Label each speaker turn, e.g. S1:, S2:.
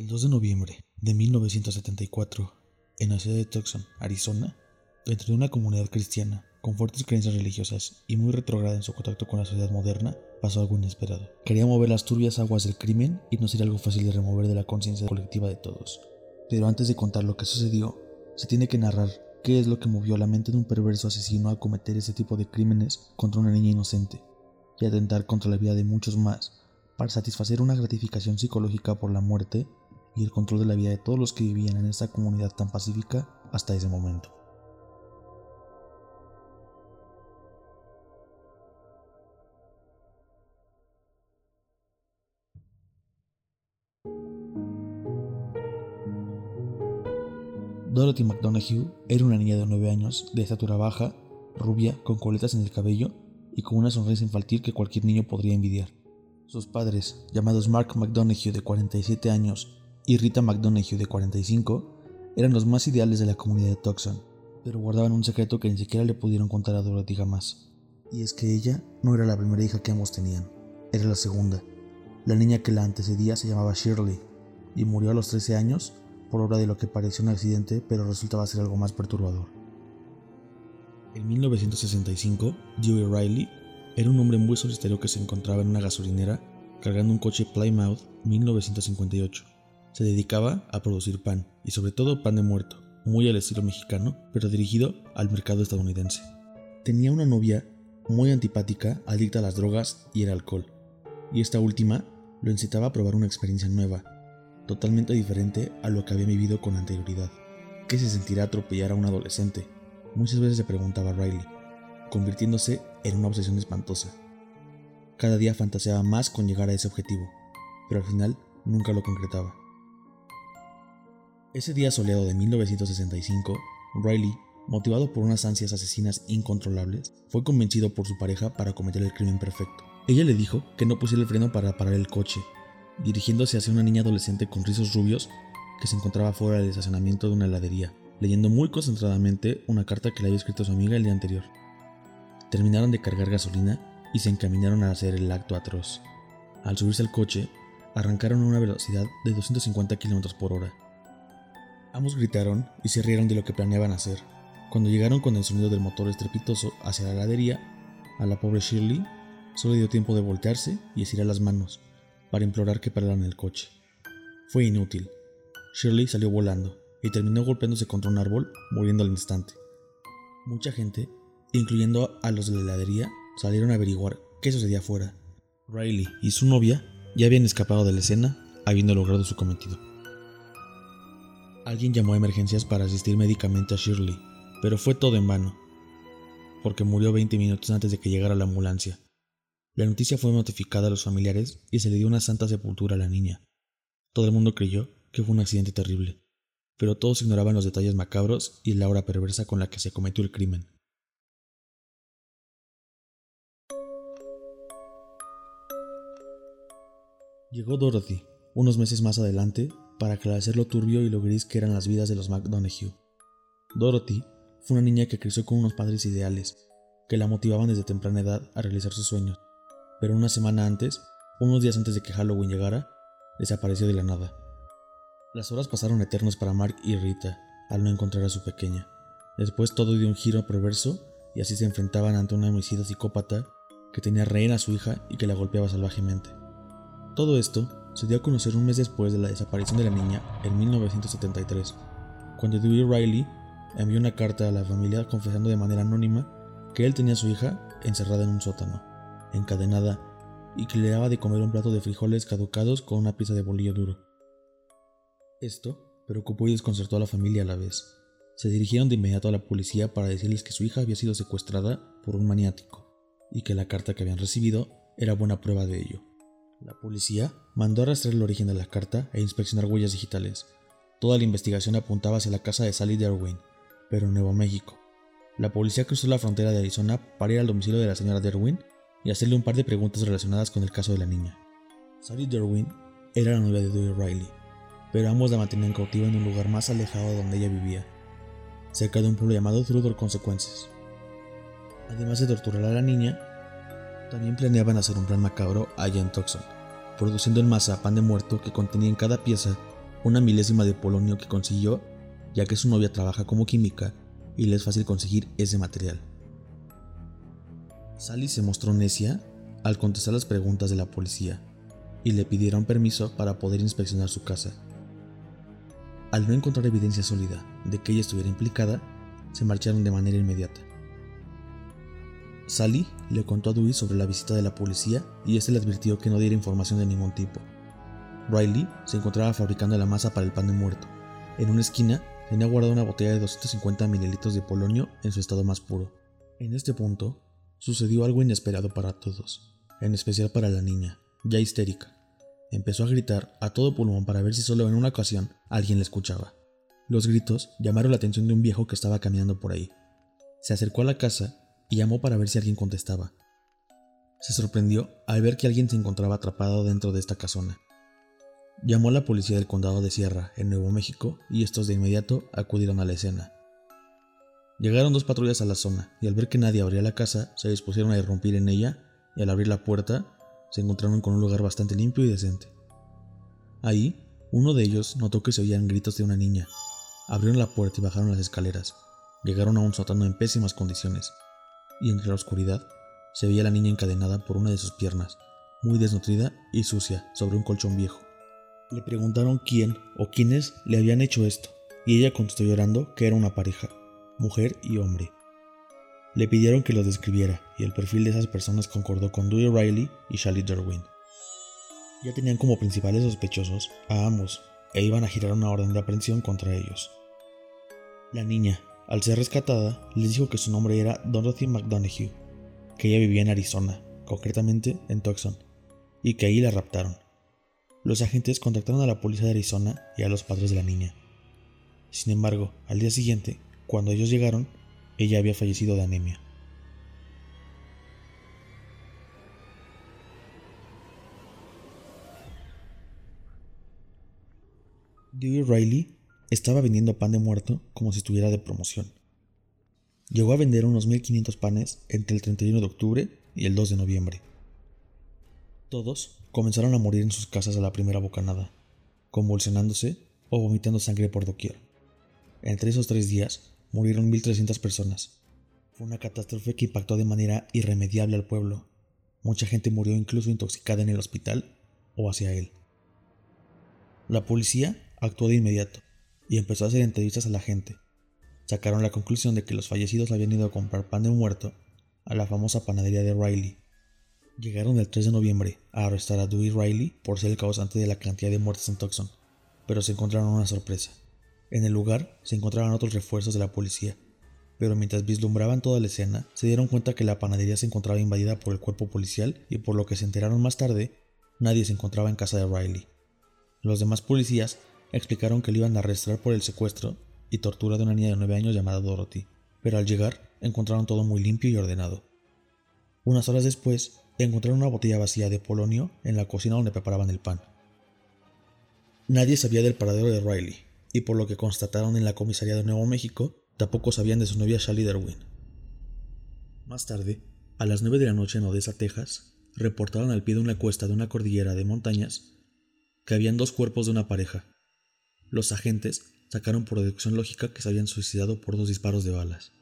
S1: El 2 de noviembre de 1974, en la ciudad de Tucson, Arizona, dentro de una comunidad cristiana con fuertes creencias religiosas y muy retrograda en su contacto con la sociedad moderna, pasó algo inesperado. Quería mover las turbias aguas del crimen y no sería algo fácil de remover de la conciencia colectiva de todos. Pero antes de contar lo que sucedió, se tiene que narrar qué es lo que movió la mente de un perverso asesino a cometer ese tipo de crímenes contra una niña inocente y atentar contra la vida de muchos más para satisfacer una gratificación psicológica por la muerte y el control de la vida de todos los que vivían en esta comunidad tan pacífica hasta ese momento. Dorothy McDonagh era una niña de 9 años, de estatura baja, rubia, con coletas en el cabello y con una sonrisa infantil que cualquier niño podría envidiar. Sus padres, llamados Mark McDonagh de 47 años y Rita McDonagh de 45, eran los más ideales de la comunidad de Tucson, pero guardaban un secreto que ni siquiera le pudieron contar a Dorothy jamás. Y es que ella no era la primera hija que ambos tenían, era la segunda. La niña que la antecedía se llamaba Shirley y murió a los 13 años por obra de lo que pareció un accidente, pero resultaba ser algo más perturbador. En 1965, Dewey Riley era un hombre muy solitario que se encontraba en una gasolinera cargando un coche Plymouth 1958. Se dedicaba a producir pan, y sobre todo pan de muerto, muy al estilo mexicano, pero dirigido al mercado estadounidense. Tenía una novia muy antipática, adicta a las drogas y el alcohol, y esta última lo incitaba a probar una experiencia nueva, totalmente diferente a lo que había vivido con anterioridad. ¿Qué se sentirá atropellar a un adolescente? Muchas veces se preguntaba Riley, convirtiéndose en una obsesión espantosa. Cada día fantaseaba más con llegar a ese objetivo, pero al final nunca lo concretaba. Ese día soleado de 1965, Riley, motivado por unas ansias asesinas incontrolables, fue convencido por su pareja para cometer el crimen perfecto. Ella le dijo que no pusiera el freno para parar el coche dirigiéndose hacia una niña adolescente con rizos rubios que se encontraba fuera del estacionamiento de una heladería, leyendo muy concentradamente una carta que le había escrito su amiga el día anterior. Terminaron de cargar gasolina y se encaminaron a hacer el acto atroz. Al subirse al coche, arrancaron a una velocidad de 250 km por hora. Ambos gritaron y se rieron de lo que planeaban hacer. Cuando llegaron con el sonido del motor estrepitoso hacia la heladería, a la pobre Shirley solo dio tiempo de voltearse y estirar las manos, para implorar que pararan el coche. Fue inútil. Shirley salió volando y terminó golpeándose contra un árbol, muriendo al instante. Mucha gente, incluyendo a los de la heladería, salieron a averiguar qué sucedía afuera. Riley y su novia ya habían escapado de la escena, habiendo logrado su cometido. Alguien llamó a emergencias para asistir médicamente a Shirley, pero fue todo en vano, porque murió 20 minutos antes de que llegara la ambulancia. La noticia fue notificada a los familiares y se le dio una santa sepultura a la niña. Todo el mundo creyó que fue un accidente terrible, pero todos ignoraban los detalles macabros y la hora perversa con la que se cometió el crimen. Llegó Dorothy, unos meses más adelante, para aclarecer lo turbio y lo gris que eran las vidas de los McDonough. Dorothy fue una niña que creció con unos padres ideales, que la motivaban desde temprana edad a realizar sus sueños pero una semana antes, unos días antes de que Halloween llegara, desapareció de la nada. Las horas pasaron eternos para Mark y Rita al no encontrar a su pequeña. Después todo dio un giro perverso y así se enfrentaban ante un homicida psicópata que tenía rehén a su hija y que la golpeaba salvajemente. Todo esto se dio a conocer un mes después de la desaparición de la niña en 1973, cuando Dewey Riley envió una carta a la familia confesando de manera anónima que él tenía a su hija encerrada en un sótano encadenada, y que le daba de comer un plato de frijoles caducados con una pieza de bolillo duro. Esto preocupó y desconcertó a la familia a la vez. Se dirigieron de inmediato a la policía para decirles que su hija había sido secuestrada por un maniático y que la carta que habían recibido era buena prueba de ello. La policía mandó a rastrear el origen de la carta e inspeccionar huellas digitales. Toda la investigación apuntaba hacia la casa de Sally Derwin, pero en Nuevo México. La policía cruzó la frontera de Arizona para ir al domicilio de la señora Derwin y hacerle un par de preguntas relacionadas con el caso de la niña. Sally Derwin era la novia de Dewey Riley, pero ambos la mantenían cautiva en un lugar más alejado de donde ella vivía, cerca de un pueblo llamado Trudor Consequences. Además de torturar a la niña, también planeaban hacer un plan macabro allá en Tucson, produciendo en masa pan de muerto que contenía en cada pieza una milésima de polonio que consiguió ya que su novia trabaja como química y le es fácil conseguir ese material. Sally se mostró necia al contestar las preguntas de la policía y le pidieron permiso para poder inspeccionar su casa. Al no encontrar evidencia sólida de que ella estuviera implicada, se marcharon de manera inmediata. Sally le contó a Dewey sobre la visita de la policía y este le advirtió que no diera información de ningún tipo. Riley se encontraba fabricando la masa para el pan de muerto. En una esquina tenía guardada una botella de 250 mililitros de polonio en su estado más puro. En este punto, sucedió algo inesperado para todos, en especial para la niña, ya histérica. Empezó a gritar a todo pulmón para ver si solo en una ocasión alguien la escuchaba. Los gritos llamaron la atención de un viejo que estaba caminando por ahí. Se acercó a la casa y llamó para ver si alguien contestaba. Se sorprendió al ver que alguien se encontraba atrapado dentro de esta casona. Llamó a la policía del condado de Sierra, en Nuevo México, y estos de inmediato acudieron a la escena. Llegaron dos patrullas a la zona, y al ver que nadie abría la casa, se dispusieron a irrumpir en ella, y al abrir la puerta, se encontraron con un lugar bastante limpio y decente. Ahí, uno de ellos notó que se oían gritos de una niña. Abrieron la puerta y bajaron las escaleras. Llegaron a un sótano en pésimas condiciones, y entre la oscuridad se veía la niña encadenada por una de sus piernas, muy desnutrida y sucia, sobre un colchón viejo. Le preguntaron quién o quiénes le habían hecho esto, y ella contestó llorando que era una pareja, mujer y hombre. Le pidieron que lo describiera, y el perfil de esas personas concordó con Dewey Riley y Shally Derwin. Ya tenían como principales sospechosos a ambos, e iban a girar una orden de aprehensión contra ellos. La niña, al ser rescatada, les dijo que su nombre era Dorothy McDonough, que ella vivía en Arizona, concretamente en Tucson, y que ahí la raptaron. Los agentes contactaron a la policía de Arizona y a los padres de la niña. Sin embargo, al día siguiente, cuando ellos llegaron, ella había fallecido de anemia. Dewey Riley estaba vendiendo pan de muerto como si estuviera de promoción. Llegó a vender unos 1500 panes entre el 31 de octubre y el 2 de noviembre. Todos comenzaron a morir en sus casas a la primera bocanada, convulsionándose o vomitando sangre por doquier. Entre esos tres días murieron 1.300 personas. Fue una catástrofe que impactó de manera irremediable al pueblo. Mucha gente murió incluso intoxicada en el hospital o hacia él. La policía actuó de inmediato y empezó a hacer entrevistas a la gente. Sacaron la conclusión de que los fallecidos habían ido a comprar pan de muerto a la famosa panadería de Riley. Llegaron el 3 de noviembre a arrestar a Dewey Riley por ser el causante de la cantidad de muertes en Tucson, pero se encontraron una sorpresa. En el lugar se encontraban otros refuerzos de la policía, pero mientras vislumbraban toda la escena, se dieron cuenta que la panadería se encontraba invadida por el cuerpo policial y por lo que se enteraron más tarde, nadie se encontraba en casa de Riley. Los demás policías explicaron que le iban a arrestar por el secuestro y tortura de una niña de 9 años llamada Dorothy, pero al llegar encontraron todo muy limpio y ordenado. Unas horas después, encontraron una botella vacía de polonio en la cocina donde preparaban el pan. Nadie sabía del paradero de Riley, y por lo que constataron en la comisaría de Nuevo México, tampoco sabían de su novia Sally Derwin. Más tarde, a las 9 de la noche en Odessa, Texas, reportaron al pie de una cuesta de una cordillera de montañas que habían dos cuerpos de una pareja, los agentes sacaron por deducción lógica que se habían suicidado por dos disparos de balas.